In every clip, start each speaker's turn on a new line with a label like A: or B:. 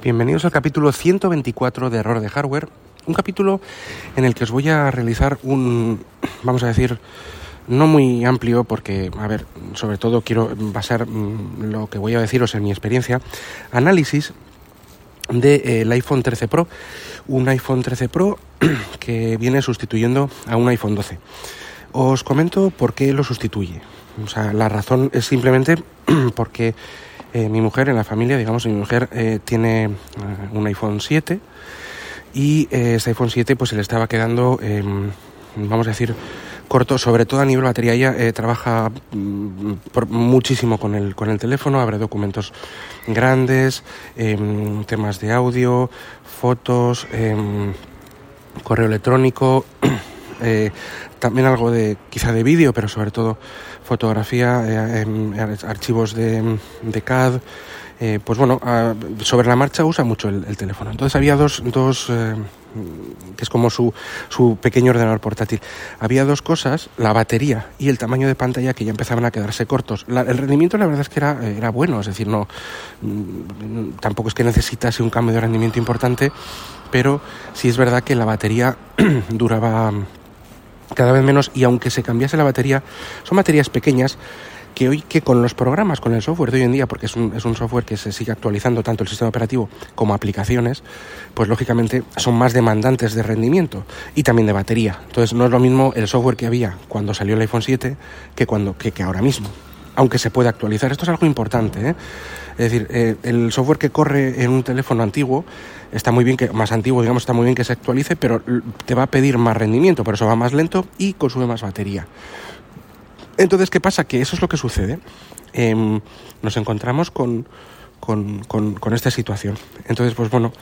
A: Bienvenidos al capítulo 124 de Error de Hardware. Un capítulo en el que os voy a realizar un, vamos a decir, no muy amplio porque, a ver, sobre todo quiero basar mm, lo que voy a deciros en mi experiencia, análisis del de, eh, iPhone 13 Pro, un iPhone 13 Pro que viene sustituyendo a un iPhone 12. Os comento por qué lo sustituye. O sea, la razón es simplemente porque eh, mi mujer en la familia, digamos, mi mujer eh, tiene eh, un iPhone 7 y eh, ese iPhone 7 pues se le estaba quedando, em, vamos a decir, corto, sobre todo a nivel batería. Ella eh, trabaja mm, por, muchísimo con el, con el teléfono, abre documentos grandes, eh, temas de audio, fotos, eh, correo electrónico, eh, también algo de quizá de vídeo, pero sobre todo fotografía, eh, archivos de, CAD. Eh, pues bueno, a, sobre la marcha usa mucho el, el teléfono. Entonces había dos, dos que es como su, su pequeño ordenador portátil. Había dos cosas, la batería y el tamaño de pantalla que ya empezaban a quedarse cortos. La, el rendimiento la verdad es que era, era bueno, es decir, no mm, tampoco es que necesitase un cambio de rendimiento importante, pero sí es verdad que la batería duraba cada vez menos y aunque se cambiase la batería, son baterías pequeñas que hoy que con los programas, con el software de hoy en día, porque es un, es un software que se sigue actualizando tanto el sistema operativo como aplicaciones, pues lógicamente son más demandantes de rendimiento y también de batería. Entonces no es lo mismo el software que había cuando salió el iPhone 7 que, cuando, que, que ahora mismo aunque se puede actualizar. Esto es algo importante. ¿eh? Es decir, eh, el software que corre en un teléfono antiguo está muy bien que, más antiguo, digamos, está muy bien que se actualice, pero te va a pedir más rendimiento, por eso va más lento y consume más batería. Entonces, ¿qué pasa? Que eso es lo que sucede. Eh, nos encontramos con, con, con, esta situación. Entonces, pues bueno,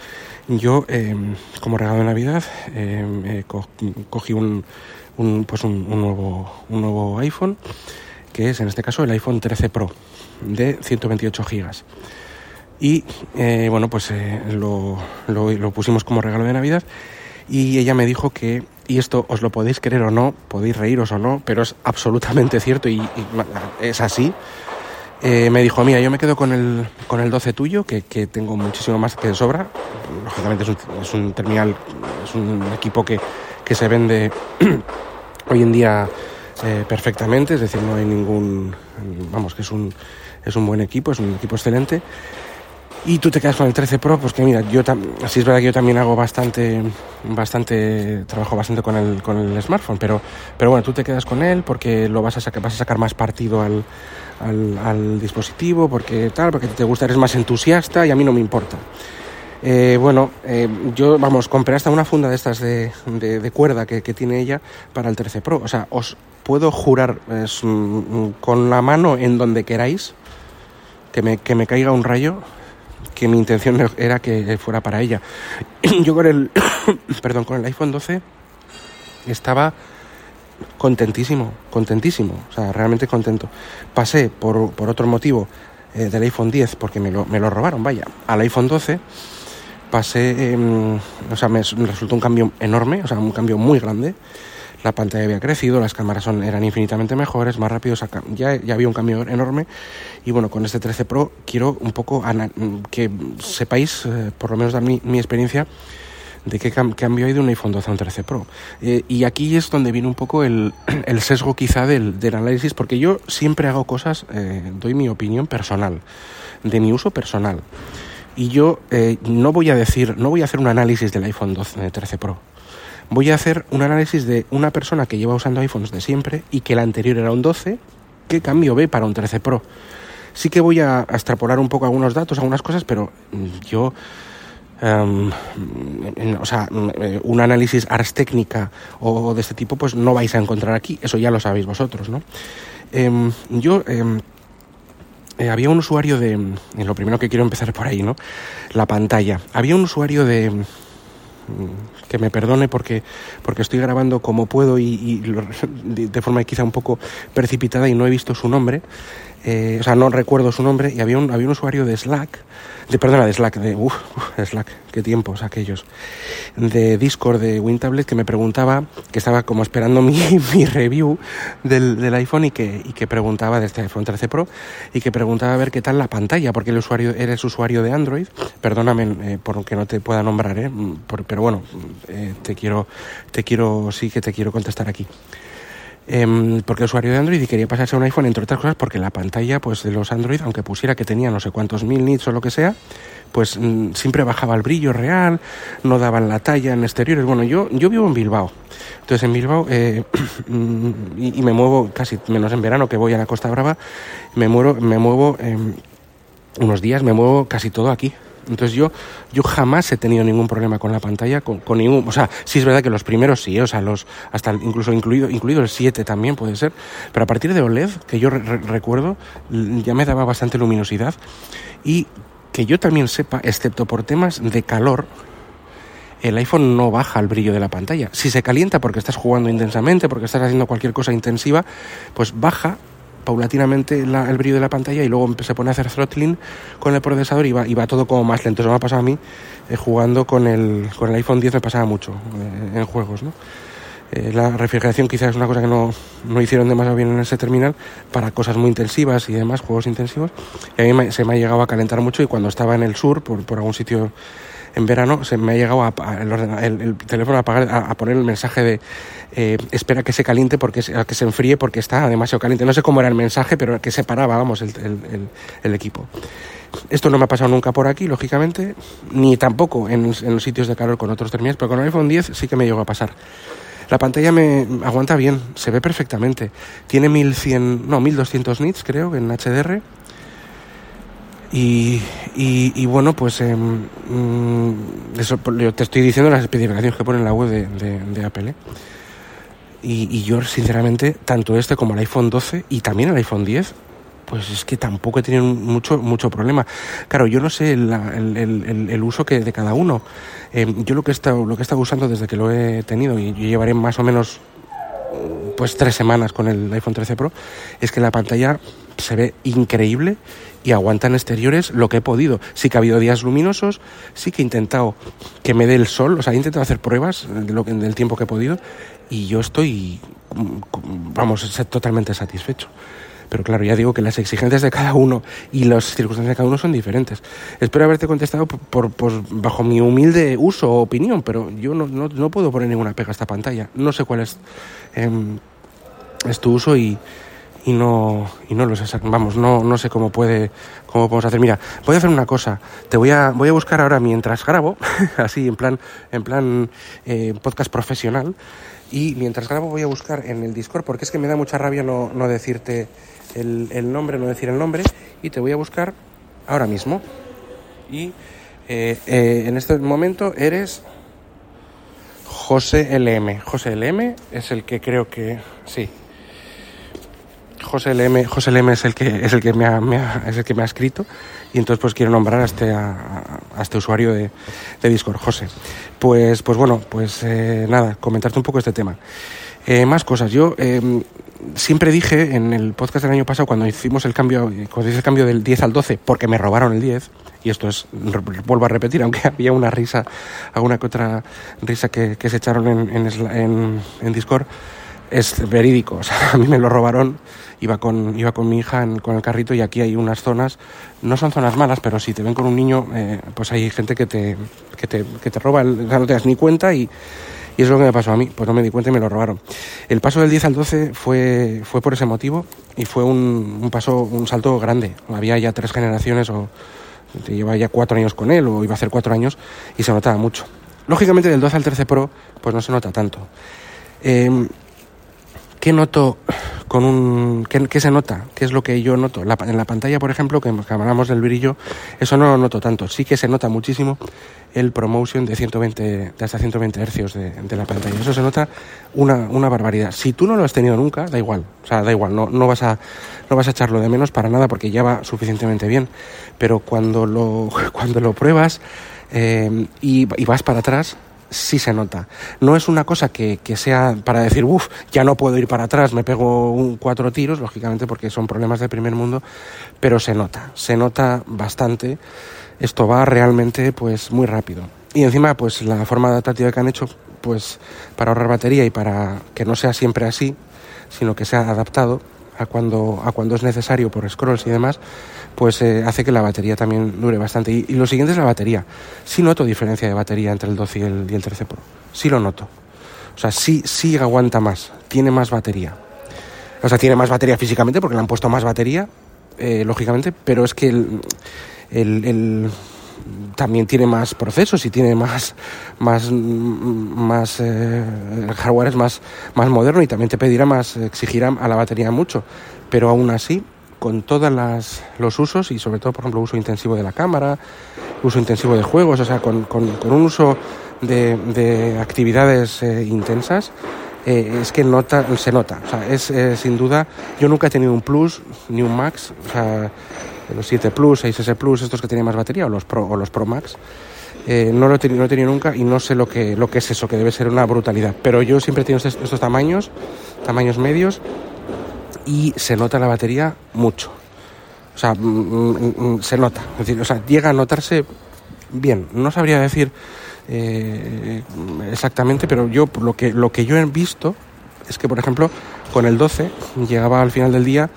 A: yo eh, como regalo de Navidad eh, co cogí un, un pues un, un, nuevo, un nuevo iPhone, que es en este caso el iPhone 13 Pro de 128 gigas. Y eh, bueno, pues lo, lo, lo pusimos como regalo de Navidad y ella me dijo que y esto os lo podéis creer o no, podéis reíros o no, pero es absolutamente cierto y, y es así. Eh, me dijo, mira, yo me quedo con el, con el 12 tuyo, que, que tengo muchísimo más que de sobra. Lógicamente es un, es un terminal, es un equipo que, que se vende hoy en día eh, perfectamente, es decir, no hay ningún, vamos, que es un, es un buen equipo, es un equipo excelente y tú te quedas con el 13 Pro, pues que mira, yo así es verdad que yo también hago bastante, bastante, trabajo bastante con el, con el smartphone, pero, pero bueno, tú te quedas con él porque lo vas a sacar, vas a sacar más partido al, al, al dispositivo, porque tal, porque te gusta, eres más entusiasta y a mí no me importa. Eh, bueno, eh, yo, vamos, compré hasta una funda de estas de, de, cuerda que, que, tiene ella para el 13 Pro. O sea, os puedo jurar es, con la mano en donde queráis que me, que me caiga un rayo que mi intención era que fuera para ella. Yo con el, perdón, con el iPhone 12 estaba contentísimo, contentísimo, o sea, realmente contento. Pasé por, por otro motivo eh, del iPhone 10, porque me lo, me lo, robaron, vaya, al iPhone 12, pasé, eh, o sea, me resultó un cambio enorme, o sea, un cambio muy grande. La pantalla había crecido, las cámaras son, eran infinitamente mejores, más rápidos, ya, ya había un cambio enorme. Y bueno, con este 13 Pro quiero un poco que sepáis, eh, por lo menos dar mi, mi experiencia, de qué cam cambio hay de un iPhone 12 a un 13 Pro. Eh, y aquí es donde viene un poco el, el sesgo quizá del, del, análisis, porque yo siempre hago cosas, eh, doy mi opinión personal, de mi uso personal. Y yo eh, no voy a decir, no voy a hacer un análisis del iPhone 12, 13 Pro. Voy a hacer un análisis de una persona que lleva usando iPhones de siempre y que el anterior era un 12, qué cambio ve para un 13 Pro. Sí que voy a, extrapolar un poco algunos datos, algunas cosas, pero yo Um, o sea, un análisis ars técnica o de este tipo, pues no vais a encontrar aquí, eso ya lo sabéis vosotros, ¿no? Um, yo um, eh, había un usuario de, lo primero que quiero empezar por ahí, ¿no? La pantalla. Había un usuario de, mm, que me perdone porque, porque estoy grabando como puedo y, de, forma quizá un poco precipitada y no he visto su nombre, eh, o sea, no recuerdo su nombre, y había un, había un usuario de Slack, de, perdona, de Slack, de, uff, Slack, qué tiempos aquellos, de Discord de WinTablet que me preguntaba, que estaba como esperando mi, mi review del, del, iPhone y que, y que preguntaba, de este iPhone 13 Pro, y que preguntaba a ver qué tal la pantalla, porque el usuario, eres usuario de Android, perdóname eh, por que no te pueda nombrar, eh, pero bueno, eh, te quiero, te quiero, sí que te quiero contestar aquí. Eh, porque el usuario de Android y quería pasarse a un iPhone, entre otras cosas, porque la pantalla pues, de los Android, aunque pusiera que tenía no sé cuántos mil nits o lo que sea, pues mm, siempre bajaba el brillo real, no daban la talla en exteriores. Bueno, yo, yo vivo en Bilbao. Entonces en Bilbao, eh, y, me muevo casi menos en verano que voy a la Costa Brava, me, muero, me muevo unos días, me muevo casi todo aquí. Entonces yo, yo jamás he tenido ningún problema con la pantalla, con, ningún, o sea, sí es verdad que los primeros sí, o sea, los, hasta incluso incluido, incluido el 7 también puede ser, pero a partir de OLED, que yo recuerdo, ya me daba bastante luminosidad y que yo también sepa, excepto por temas de calor, el iPhone no baja el brillo de la pantalla. Si se calienta porque estás jugando intensamente, porque estás haciendo cualquier cosa intensiva, pues baja paulatinamente el brillo de la pantalla y luego se pone a hacer throttling con el procesador y va, y va todo como más lento. Eso me ha pasado a mí eh, jugando con el, con el iPhone 10, me pasaba mucho eh, en juegos. ¿no? Eh, la refrigeración quizás es una cosa que no, no, hicieron demasiado bien en ese terminal para cosas muy intensivas y demás, juegos intensivos. Y a mí se me ha llegado a calentar mucho y cuando estaba en el sur, por, por algún sitio en verano se me ha llegado a, el, teléfono a, apagar, a, poner el mensaje de eh, espera que se caliente porque que se enfríe porque está demasiado caliente. No sé cómo era el mensaje, pero que separaba, vamos, el, equipo. Esto no me ha pasado nunca por aquí, lógicamente, ni tampoco en, los sitios de calor con otros terminales, pero con el iPhone 10 sí que me llegó a pasar. La pantalla me aguanta bien, se ve perfectamente. Tiene 1100, no, 1200 nits creo en HDR y, y, bueno, pues mm, eso te estoy diciendo las especificaciones que pone en la web de, de, Apple. ¿eh? Y, y, yo, sinceramente, tanto este como el iPhone 12 y también el iPhone 10, pues es que tampoco he tenido mucho, mucho problema. Claro, yo no sé el, el, el, uso que de cada uno. Em, yo lo que, he estado, lo que he estado usando desde que lo he tenido, y yo llevaré más o menos pues tres semanas con el iPhone 13 Pro, es que la pantalla se ve increíble y aguantan exteriores lo que he podido. Sí que ha habido días luminosos, sí que he intentado que me dé el sol, o sea, he intentado hacer pruebas de lo que, del tiempo que he podido y yo estoy, vamos, totalmente satisfecho. Pero claro, ya digo que las exigencias de cada uno y las circunstancias de cada uno son diferentes. Espero haberte contestado por, bajo mi humilde uso o opinión, pero yo no, no, puedo poner ninguna pega a esta pantalla. No sé cuál es, em, es tu uso y, y no, y no lo sé, vamos, no, no sé cómo puede, cómo podemos hacer. Mira, voy a hacer una cosa, te voy a, voy a buscar ahora mientras grabo, así en plan, en plan eh, podcast profesional, y mientras grabo voy a buscar en el Discord, porque es que me da mucha rabia no, no decirte el, el, nombre, no decir el nombre, y te voy a buscar ahora mismo. Y eh, eh, en este momento eres José LM. José LM es el que creo que, sí, José LM, José LM es el que es el que me ha, es el que me ha escrito y entonces pues quiero nombrar a este a, este usuario de, de, Discord, José. Pues pues bueno, pues eh, nada, comentarte un poco este tema. Eh, más cosas. Yo eh, siempre dije en el podcast del año pasado cuando hicimos el cambio, cuando hice el cambio del 10 al 12, porque me robaron el 10, y esto es, vuelvo a repetir, aunque había una risa, alguna que otra risa que, que se echaron en, en, en, en Discord, es verídico. O sea, a mí me lo robaron iba con, iba con mi hija con el carrito y aquí hay unas zonas, no son zonas malas, pero si te ven con un niño, eh, pues hay gente que te, que te, que te roba, no te das ni cuenta y, y es lo que me pasó a mí, pues no me di cuenta y me lo robaron. El paso del 10 al 12 fue, fue por ese motivo y fue un, un paso, un salto grande. Había ya tres generaciones o llevaba ya cuatro años con él o iba a hacer cuatro años y se notaba mucho. Lógicamente del 12 al 13 Pro pues no se nota tanto. Eh, ¿Qué noto con un ¿qué, se nota? ¿Qué es lo que yo noto? en la pantalla, por ejemplo, que, hablamos del brillo, eso no lo noto tanto. Sí que se nota muchísimo el promotion de 120 de hasta 120 hercios de, de, la pantalla. Eso se nota una, una, barbaridad. Si tú no lo has tenido nunca, da igual. O sea, da igual, no, no, vas a, no vas a echarlo de menos para nada porque ya va suficientemente bien. Pero cuando lo, cuando lo pruebas eh, y vas para atrás, sí se nota. No es una cosa que, que sea para decir, uff, ya no puedo ir para atrás, me pego un, cuatro tiros, lógicamente porque son problemas del primer mundo, pero se nota, se nota bastante. Esto va realmente pues muy rápido. Y encima pues la forma adaptativa que han hecho pues para ahorrar batería y para que no sea siempre así, sino que sea adaptado a cuando, a cuando es necesario por scrolls y demás, pues eh, hace que la batería también dure bastante. Y, lo siguiente es la batería. Sí noto diferencia de batería entre el 12 y el, y el 13 Pro. Sí lo noto. O sea, sí, sí aguanta más, tiene más batería. O sea, tiene más batería físicamente porque le han puesto más batería, eh, lógicamente, pero es que el, el, también tiene más procesos y tiene más más más eh, el hardware es más más moderno y también te pedirá más exigirá a la batería mucho pero aún así con todos los usos y sobre todo, por ejemplo, uso intensivo de la cámara, uso intensivo de juegos, o sea, con, con, un uso de, de actividades eh, intensas, eh, es que nota, se nota. O sea, es eh, sin duda, yo nunca he tenido un Plus ni un Max, o sea, los 7 Plus, 6S Plus, estos que tienen más batería, o los Pro, o los Pro Max. no lo he tenido, nunca y no sé lo que, lo que es eso, que debe ser una brutalidad. Pero yo siempre he tenido estos, estos tamaños, tamaños medios, y se nota la batería mucho. O sea, mm, mm, mm, se nota. Es decir, o sea, llega a notarse bien. No sabría decir eh, exactamente, pero yo lo que, lo que yo he visto es que, por ejemplo, con el 12 llegaba al final del día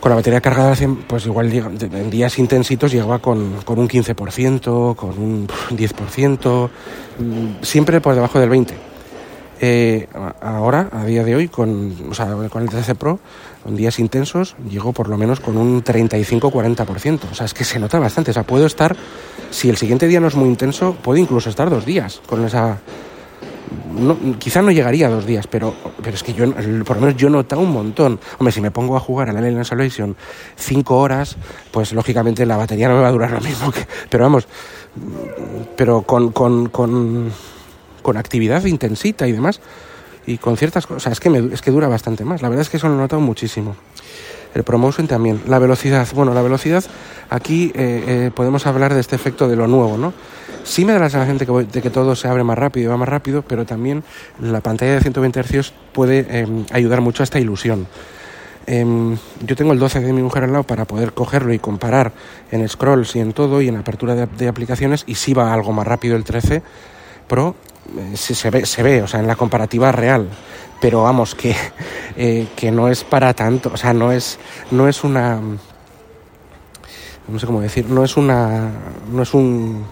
A: con la batería cargada al 100, pues igual en días intensitos llegaba con, con un 15%, con un 10%, siempre por debajo del 20%. Eh, ahora, a día de hoy, con, o sea, con el 13 Pro, con días intensos, llego por lo menos con un 35-40%. O sea, es que se nota bastante. O sea, puedo estar, si el siguiente día no es muy intenso, puedo incluso estar dos días con esa... No, quizá no llegaría a dos días, pero, pero es que yo, por lo menos yo he notado un montón. Hombre, si me pongo a jugar a la Alien Isolation cinco horas, pues lógicamente la batería no me va a durar lo mismo que... Pero vamos, pero con, con, con con actividad intensita y demás, y con ciertas cosas, es que, me, es que dura bastante más, la verdad es que eso lo he notado muchísimo. El promotion también. La velocidad, bueno, la velocidad, aquí eh, eh, podemos hablar de este efecto de lo nuevo, ¿no? Sí me da la sensación de que, de que todo se abre más rápido y va más rápido, pero también la pantalla de 120 Hz puede em, ayudar mucho a esta ilusión. Em, yo tengo el 12 de mi mujer al lado para poder cogerlo y comparar en scrolls y en todo y en apertura de, aplicaciones y si va algo más rápido el 13 Pro eh, se, ve, se ve, o sea, en la comparativa real. Pero vamos, que, eh, que no es para tanto, o sea, no es, no es una. No sé cómo decir, no es una. No es un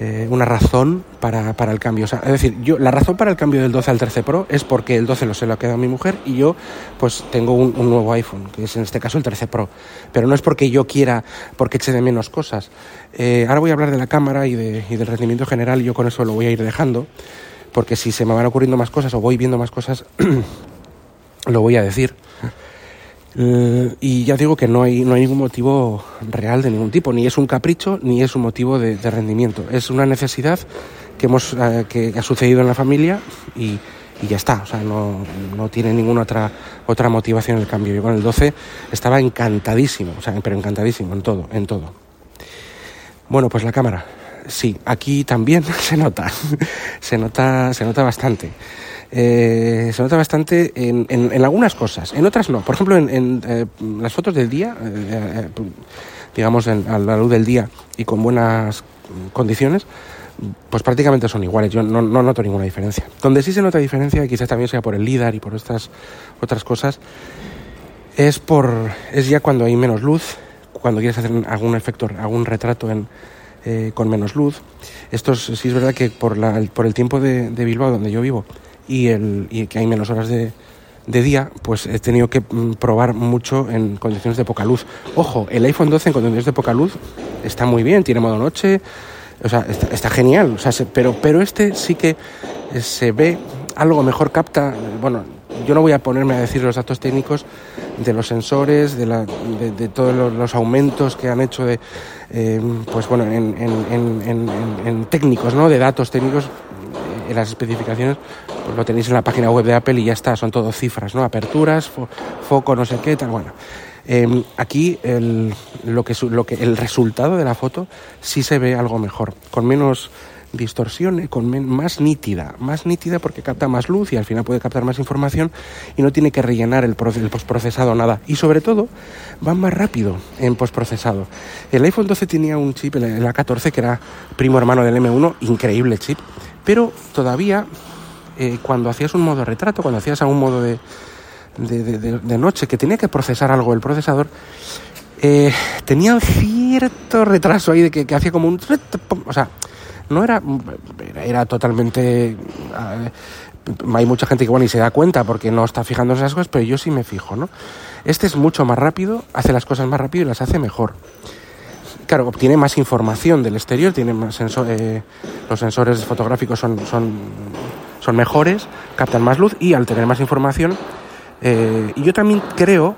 A: eh, una razón para, para, el cambio. O sea, es decir, yo, la razón para el cambio del 12 al 13 Pro es porque el 12 lo se lo ha quedado a mi mujer y yo pues tengo un, nuevo iPhone, que es en este caso el 13 Pro. Pero no es porque yo quiera, porque eche de menos cosas. Eh, ahora voy a hablar de la cámara y, de, y del rendimiento general y yo con eso lo voy a ir dejando, porque si se me van ocurriendo más cosas o voy viendo más cosas, lo voy a decir. Eh, y ya digo que no hay, no hay ningún motivo real de ningún tipo, ni es un capricho, ni es un motivo de, rendimiento. Es una necesidad que, hemos, eh, que ha sucedido en la familia y, y ya está. O sea, no, no, tiene ninguna otra, otra motivación el cambio. Yo con el 12 estaba encantadísimo, o sea, pero encantadísimo en todo, en todo. Bueno, pues la cámara. Sí, aquí también se nota, se nota, se nota bastante. Eh, se nota bastante en, en, algunas cosas, en otras no. Por ejemplo, en, eh, las fotos del día, eh, digamos a la luz del día y con buenas condiciones, pues prácticamente son iguales. Yo no, no, noto ninguna diferencia. Donde sí se nota diferencia, y quizás también sea por el LIDAR y por estas otras cosas, es por es ya cuando hay menos luz, cuando quieres hacer algún efecto, algún retrato en, con menos luz. Esto sí es verdad que por, la, por el tiempo de, Bilbao, donde yo vivo, y, el, y que hay menos horas de, de día, pues he tenido que mm, probar mucho en condiciones de poca luz. Ojo, el iPhone 12 en condiciones de poca luz está muy bien, tiene modo noche, o sea, está, genial, o sea, pero, pero este sí que eh, se ve algo mejor, capta, bueno, yo no voy a ponerme a decir los datos técnicos de los sensores, de, la, de, todos los, aumentos que han hecho de, eh, pues bueno, en, en, en, técnicos, ¿no? De datos técnicos, eh, en las especificaciones, pues lo tenéis en la página web de Apple y ya está, son todo cifras, ¿no? Aperturas, fo, foco, no sé qué, tal, bueno. Eh, aquí el, lo que, lo que, el resultado de la foto sí se ve algo mejor, con menos distorsión, con más nítida, más nítida porque capta más luz y al final puede captar más información y no tiene que rellenar el, el postprocesado nada. Y sobre todo, va más rápido en postprocesado. El iPhone 12 tenía un chip, el, el A14, que era primo hermano del M1, increíble chip, pero todavía eh, cuando hacías un modo retrato, cuando hacías a un modo de, de, noche que tenía que procesar algo el procesador, eh, tenía cierto retraso ahí de que, que hacía como un... O sea, no era, era totalmente... Uh, hay mucha gente que bueno y se da cuenta porque no está fijando en esas cosas, pero yo sí me fijo, ¿no? Este es mucho más rápido, hace las cosas más rápido y las hace mejor. Claro, obtiene más información del exterior, tiene más sensor, eh, los sensores fotográficos son, son, son mejores, captan más luz y al tener más información, eh, y yo también creo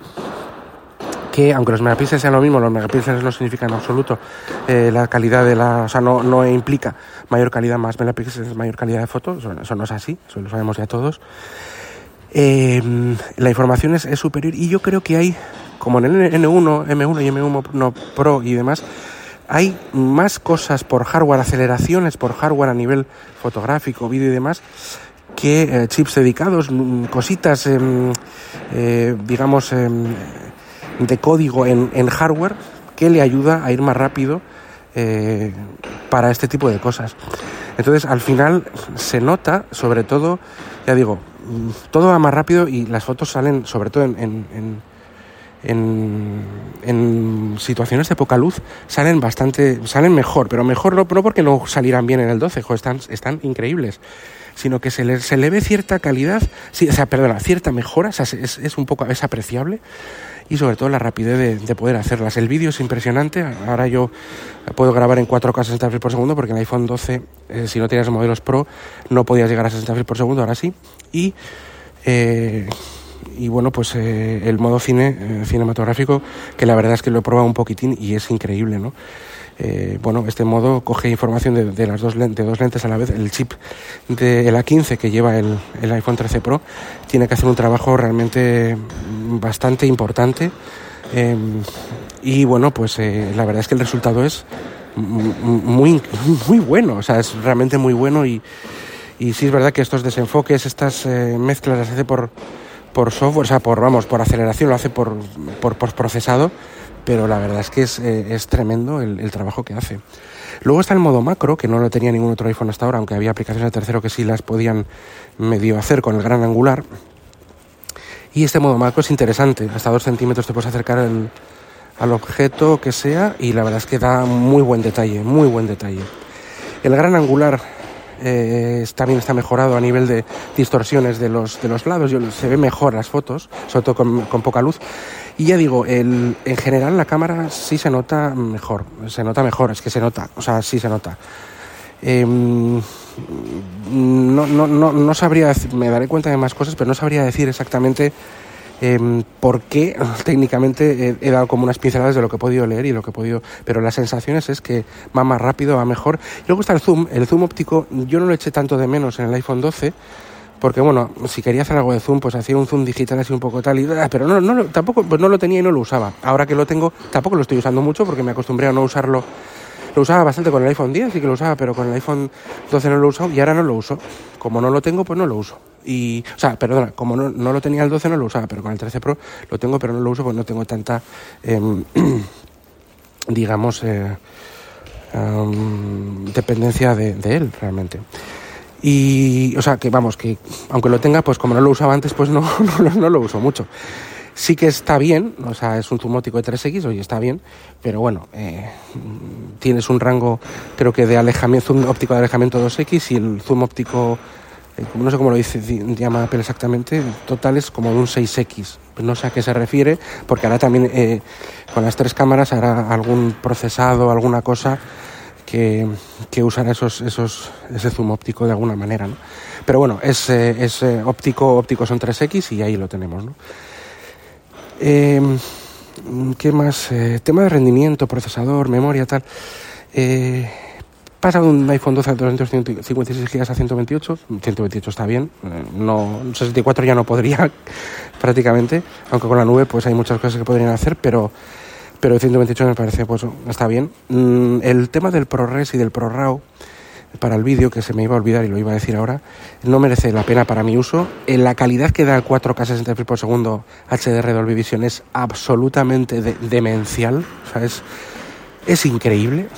A: que aunque los megapíxeles sean lo mismo, los megapíxeles no significan en absoluto eh, la calidad de la, o sea, no, no implica mayor calidad, más megapíxeles, mayor calidad de fotos, eso, no es así, eso lo sabemos ya todos. Eh, la información es, superior y yo creo que hay, como en el N1, M1 y M1 Pro y demás, hay más cosas por hardware, aceleraciones por hardware a nivel fotográfico, vídeo y demás, que eh, chips dedicados, cositas, eh, digamos, de código en, en, hardware que le ayuda a ir más rápido eh, para este tipo de cosas. Entonces, al final se nota, sobre todo, ya digo, todo va más rápido y las fotos salen, sobre todo en, en, en, situaciones de poca luz, salen bastante, salen mejor, pero mejor no, no porque no salieran bien en el 12, jo, están, están increíbles sino que se le, se le ve cierta calidad, sí, o sea, perdona, cierta mejora, o sea, es, es un poco, es apreciable, y sobre todo la rapidez de, de poder hacerlas. El vídeo es impresionante, ahora yo puedo grabar en 4K 60 frames por segundo porque en el iPhone 12, eh, si no tenías modelos Pro, no podías llegar a 60 frames por segundo, ahora sí. Y, eh, y bueno, pues eh, el modo cine, eh, cinematográfico, que la verdad es que lo he probado un poquitín y es increíble, ¿no? Eh, bueno, este modo coge información de, de las dos de dos lentes a la vez. El chip del A15 que lleva el, el, iPhone 13 Pro tiene que hacer un trabajo realmente bastante importante. Eh, y bueno, pues eh, la verdad es que el resultado es muy, muy bueno, o sea, es realmente muy bueno y, y sí es verdad que estos desenfoques, estas eh, mezclas las hace por, por software, o sea, por, vamos, por aceleración, lo hace por, por, por procesado pero la verdad es que es, eh, tremendo el, trabajo que hace. Luego está el modo macro, que no lo tenía ningún otro iPhone hasta ahora, aunque había aplicaciones de tercero que sí las podían medio hacer con el gran angular. Y este modo macro es interesante, hasta dos centímetros te puedes acercar el, al objeto que sea y la verdad es que da muy buen detalle, muy buen detalle. El gran angular eh, también está mejorado a nivel de distorsiones de los, de los lados, se ve mejor las fotos, sobre todo con poca luz. Y ya digo, el, en general la cámara sí se nota mejor, se nota mejor, es que se nota, o sea, sí se nota. Eh, no, no, no, no sabría, me daré cuenta de más cosas, pero no sabría decir exactamente eh, por qué técnicamente he, he, dado como unas pinceladas de lo que he podido leer y lo que he podido, pero las sensaciones es que va más rápido, va mejor. Y luego está el zoom, el zoom óptico, yo no lo eché tanto de menos en el iPhone 12, porque bueno, si quería hacer algo de zoom, pues hacía un zoom digital así un poco tal y pero no, no tampoco pues no lo tenía y no lo usaba. Ahora que lo tengo, tampoco lo estoy usando mucho porque me acostumbré a no usarlo. Lo usaba bastante con el iPhone 10, sí que lo usaba, pero con el iPhone 12 no lo uso y ahora no lo uso. Como no lo tengo, pues no lo uso. Y, o sea, perdona, como no, no lo tenía el 12 no lo usaba, pero con el 13 Pro lo tengo, pero no lo uso porque no tengo tanta, eh, digamos, eh, um, dependencia de, de él realmente. Y, o sea, que vamos, que aunque lo tenga, pues como no lo usaba antes, pues no, no, lo uso mucho. Sí que está bien, o sea, es un zoom óptico de 3X, oye, está bien, pero bueno, eh, tienes un rango, creo que de alejamiento, zoom óptico de alejamiento 2X y el zoom óptico, eh, no sé cómo lo dice, llama Apple exactamente, total es como de un 6X. No sé a qué se refiere, porque ahora también eh, con las tres cámaras hará algún procesado, alguna cosa que, que usara esos, esos, ese zoom óptico de alguna manera, ¿no? Pero bueno, es, eh, es eh, óptico, óptico son 3X y ahí lo tenemos, ¿no? Eh, ¿Qué más? Eh, tema de rendimiento, procesador, memoria, tal. Eh, pasa de un iPhone 12 a 256 GB a 128. 128 está bien. eh, no, 64 ya no podría prácticamente. Aunque con la nube pues hay muchas cosas que podrían hacer, pero pero 128 me parece pues está bien. Mm, el tema del ProRes y del ProRAW para el vídeo, que se me iba a olvidar y lo iba a decir ahora, no merece la pena para mi uso. En la calidad que da el 4K 60 frames por segundo HDR Dolby Vision es absolutamente de- demencial. O sea, es, es increíble.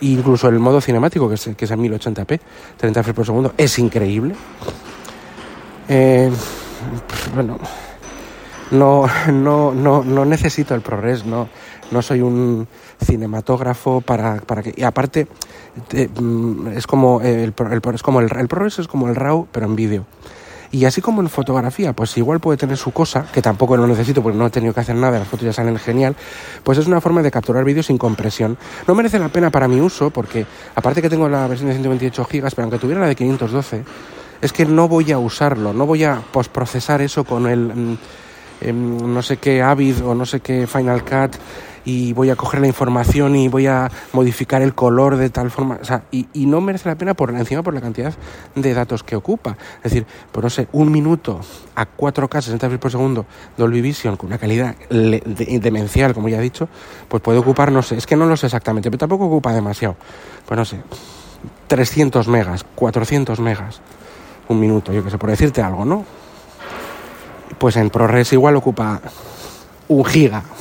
A: Incluso el modo cinemático, que es, que es a 1080p, 30 frames por segundo, es increíble. Eh, bueno, no, no, no, no necesito el ProRes, no, no soy un cinematógrafo para, para que... Y aparte, te- mm, es como el, el es como el, el ProRes es como el RAW, pero en vídeo. Y así como en fotografía, pues igual puede tener su cosa, que tampoco lo necesito porque no he tenido que hacer nada, las fotos ya salen genial, pues es una forma de capturar vídeo sin compresión. No merece la pena para mi uso porque, aparte que tengo la versión de 128 GB, pero aunque tuviera la de 512, es que no voy a usarlo, no voy a postprocesar eso con el em, no sé qué Avid o no sé qué Final Cut y voy a coger la información y voy a modificar el color de tal forma, o sea, y, no merece la pena por encima por la cantidad de datos que ocupa. Es decir, pues no sé, un minuto a 4K 60 frames por segundo Dolby Vision con una calidad demencial, como ya he dicho, pues puede ocupar, no sé, es que no lo sé exactamente, pero tampoco ocupa demasiado. Pues no sé, 300 megas, 400 megas, un minuto, yo que sé, por decirte algo, ¿no? Pues en ProRes igual ocupa un giga.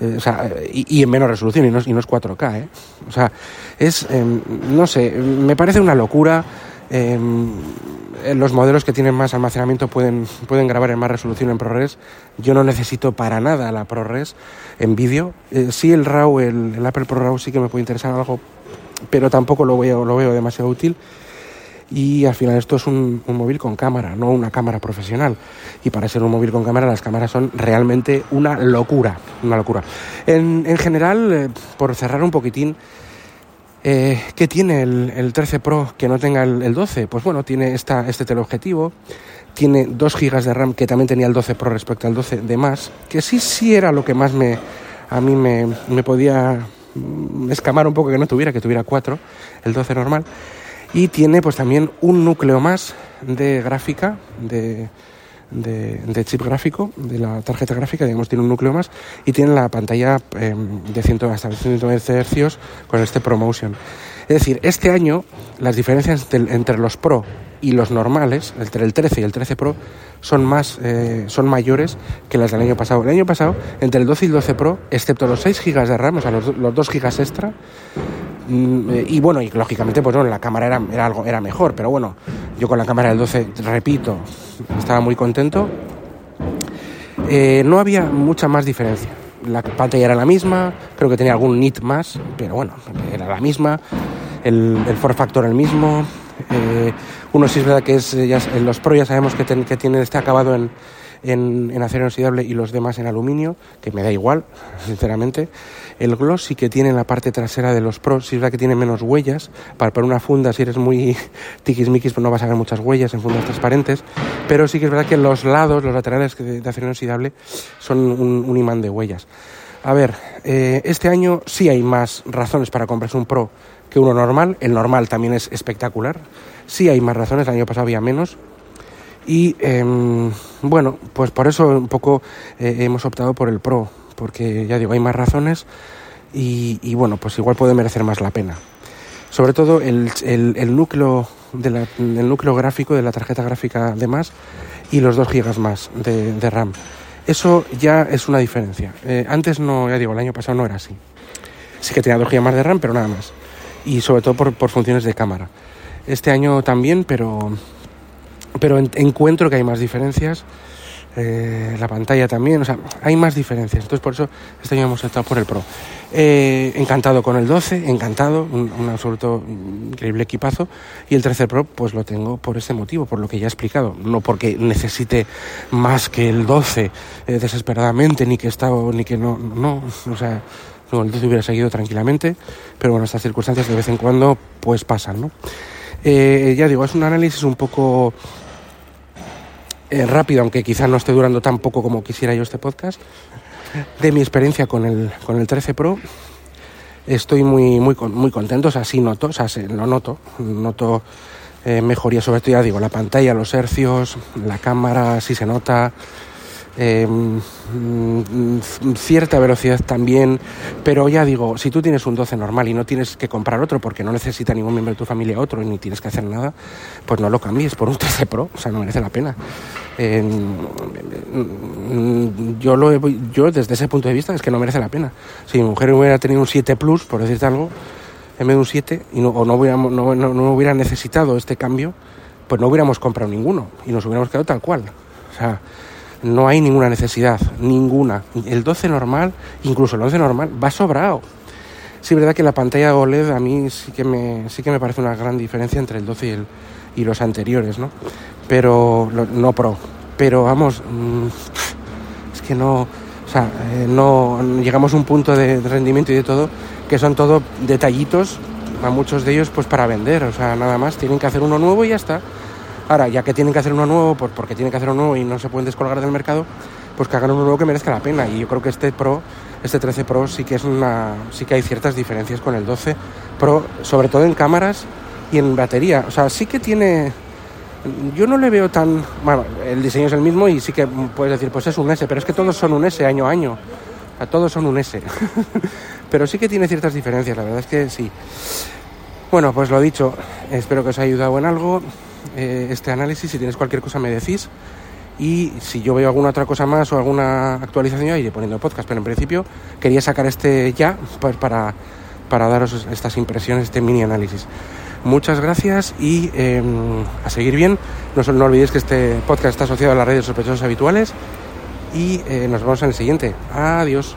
A: Eh, o sea, eh, y, en menos resolución, y no, y no es 4K, ¿eh? O sea, es, em, no sé, me parece una locura. em, eh, los modelos que tienen más almacenamiento pueden, pueden grabar en más resolución en ProRes. Yo no necesito para nada la ProRes en vídeo. Eh, sí, el RAW, el, el Apple ProRAW sí que me puede interesar algo, pero tampoco lo veo, lo veo demasiado útil. Y al final esto es un, un móvil con cámara, no una cámara profesional. Y para ser un móvil con cámara las cámaras son realmente una locura, una locura. En, en general, eh, por cerrar un poquitín, eh, ¿qué tiene el, el 13 Pro que no tenga el, el 12? Pues bueno, tiene esta, este teleobjetivo, tiene 2 GB de RAM que también tenía el 12 Pro respecto al 12 de más, que sí, sí era lo que más me, a mí me, me podía mm, escamar un poco que no tuviera, que tuviera 4, el 12 normal. Y tiene pues también un núcleo más de gráfica, de, de, chip gráfico, de la tarjeta gráfica, digamos, tiene un núcleo más. Y tiene la pantalla eh, de 100, hasta 120 Hz con este ProMotion. Es decir, este año las diferencias entre, entre los Pro y los normales, entre el 13 y el 13 Pro, son, más, eh, son mayores que las del año pasado. El año pasado, entre el 12 y el 12 Pro, excepto los 6 GB de RAM, o sea, los, los 2 GB extra, y bueno, y lógicamente, pues bueno, la cámara era, era algo, era mejor, pero bueno, yo con la cámara del 12, repito, estaba muy contento. Eh, no había mucha más diferencia. La pantalla era la misma, creo que tenía algún nit más, pero bueno, era la misma. El, el form factor el mismo. Eh, uno sí es verdad que es, eh, ya, los Pro ya sabemos que, que tiene este acabado en, en, en acero inoxidable y los demás en aluminio, que me da igual, sinceramente. El gloss sí que tiene en la parte trasera de los Pro, sí es verdad que tiene menos huellas. Para, para una funda, si eres muy tiquismiquis, pues no vas a ver muchas huellas en fundas transparentes. Pero sí que es verdad que los lados, los laterales de, de acero inoxidable, son un, un imán de huellas. A ver, eh, este año sí hay más razones para comprarse un Pro que uno normal. El normal también es espectacular. Sí hay más razones, el año pasado había menos. Y em, bueno, pues por eso un poco eh, hemos optado por el Pro, porque ya digo, hay más razones y, y bueno, pues igual puede merecer más la pena. Sobre todo el, el- núcleo de la- el núcleo gráfico de la tarjeta gráfica de más y los 2 GB más de, de RAM. Eso ya es una diferencia. Eh, antes no, ya digo, el año pasado no era así. Sí que tenía 2 GB más de RAM, pero nada más. Y sobre todo por, por funciones de cámara. Este año también, pero, pero en- encuentro que hay más diferencias. Eh, la pantalla también, o sea, hay más diferencias. Entonces, por eso este año hemos optado por el Pro. Eh, encantado con el 12, encantado, un, absoluto increíble equipazo. Y el 13 Pro, pues lo tengo por ese motivo, por lo que ya he explicado. No porque necesite más que el 12 eh, desesperadamente, ni que está, ni que no, no, o sea, Con el 12 hubiera seguido tranquilamente, pero bueno, estas circunstancias de vez en cuando pues pasan, ¿no? Eh, ya digo, es un análisis un poco eh, rápido, aunque quizás no esté durando tan poco como quisiera yo este podcast, de mi experiencia con el, con el 13 Pro. Estoy muy, muy, muy contento, o sea, sí noto, o sea, lo noto, noto eh, mejoría, sobre todo, ya digo, la pantalla, los hercios, la cámara, sí se nota, eh, mm, cierta velocidad también, pero ya digo, si tú tienes un 12 normal y no tienes que comprar otro porque no necesita ningún miembro de tu familia otro y ni tienes que hacer nada, pues no lo cambies por un 13 Pro, o sea, no merece la pena. Eh, yo, lo he, yo desde ese punto de vista es que no merece la pena. Si mi mujer hubiera tenido un 7 Plus, por decirte algo, en vez de un 7, y no, o no, no, no hubiera necesitado este cambio, pues no hubiéramos comprado ninguno y nos hubiéramos quedado tal cual. O sea, no hay ninguna necesidad, ninguna. El 12 normal, incluso el 11 normal, va sobrado. Sí, verdad que la pantalla OLED a mí sí que me, sí que me parece una gran diferencia entre el 12 y, el, y los anteriores, ¿no? Pero, no Pro. Pero vamos, mmm, es que no, o sea, eh, no llegamos a un punto de rendimiento y de todo que son todo detallitos, a muchos de ellos pues para vender, o sea, nada más, tienen que hacer uno nuevo y ya está. Ahora, ya que tienen que hacer uno nuevo, porque tienen que hacer uno nuevo y no se pueden descolgar del mercado, pues que hagan uno nuevo que merezca la pena. Y yo creo que este Pro, este 13 Pro sí que es una, sí que hay ciertas diferencias con el 12 Pro, sobre todo en cámaras y en batería. O sea, sí que tiene, yo no le veo tan, bueno, el diseño es el mismo y sí que puedes decir, pues es un S, pero es que todos son un S año a año. O sea, todos son un S. pero sí que tiene ciertas diferencias, la verdad es que sí. Bueno, pues lo dicho, espero que os haya ayudado en algo eh, este análisis. Si tienes cualquier cosa me decís. Y si yo veo alguna otra cosa más o alguna actualización, yo iré poniendo el podcast. Pero en principio quería sacar este ya para, para daros estas impresiones, este mini análisis. Muchas gracias y eh, a seguir bien. No, no, olvidéis que este podcast está asociado a las redes sospechosos habituales. Y eh, nos vemos en el siguiente. Adiós.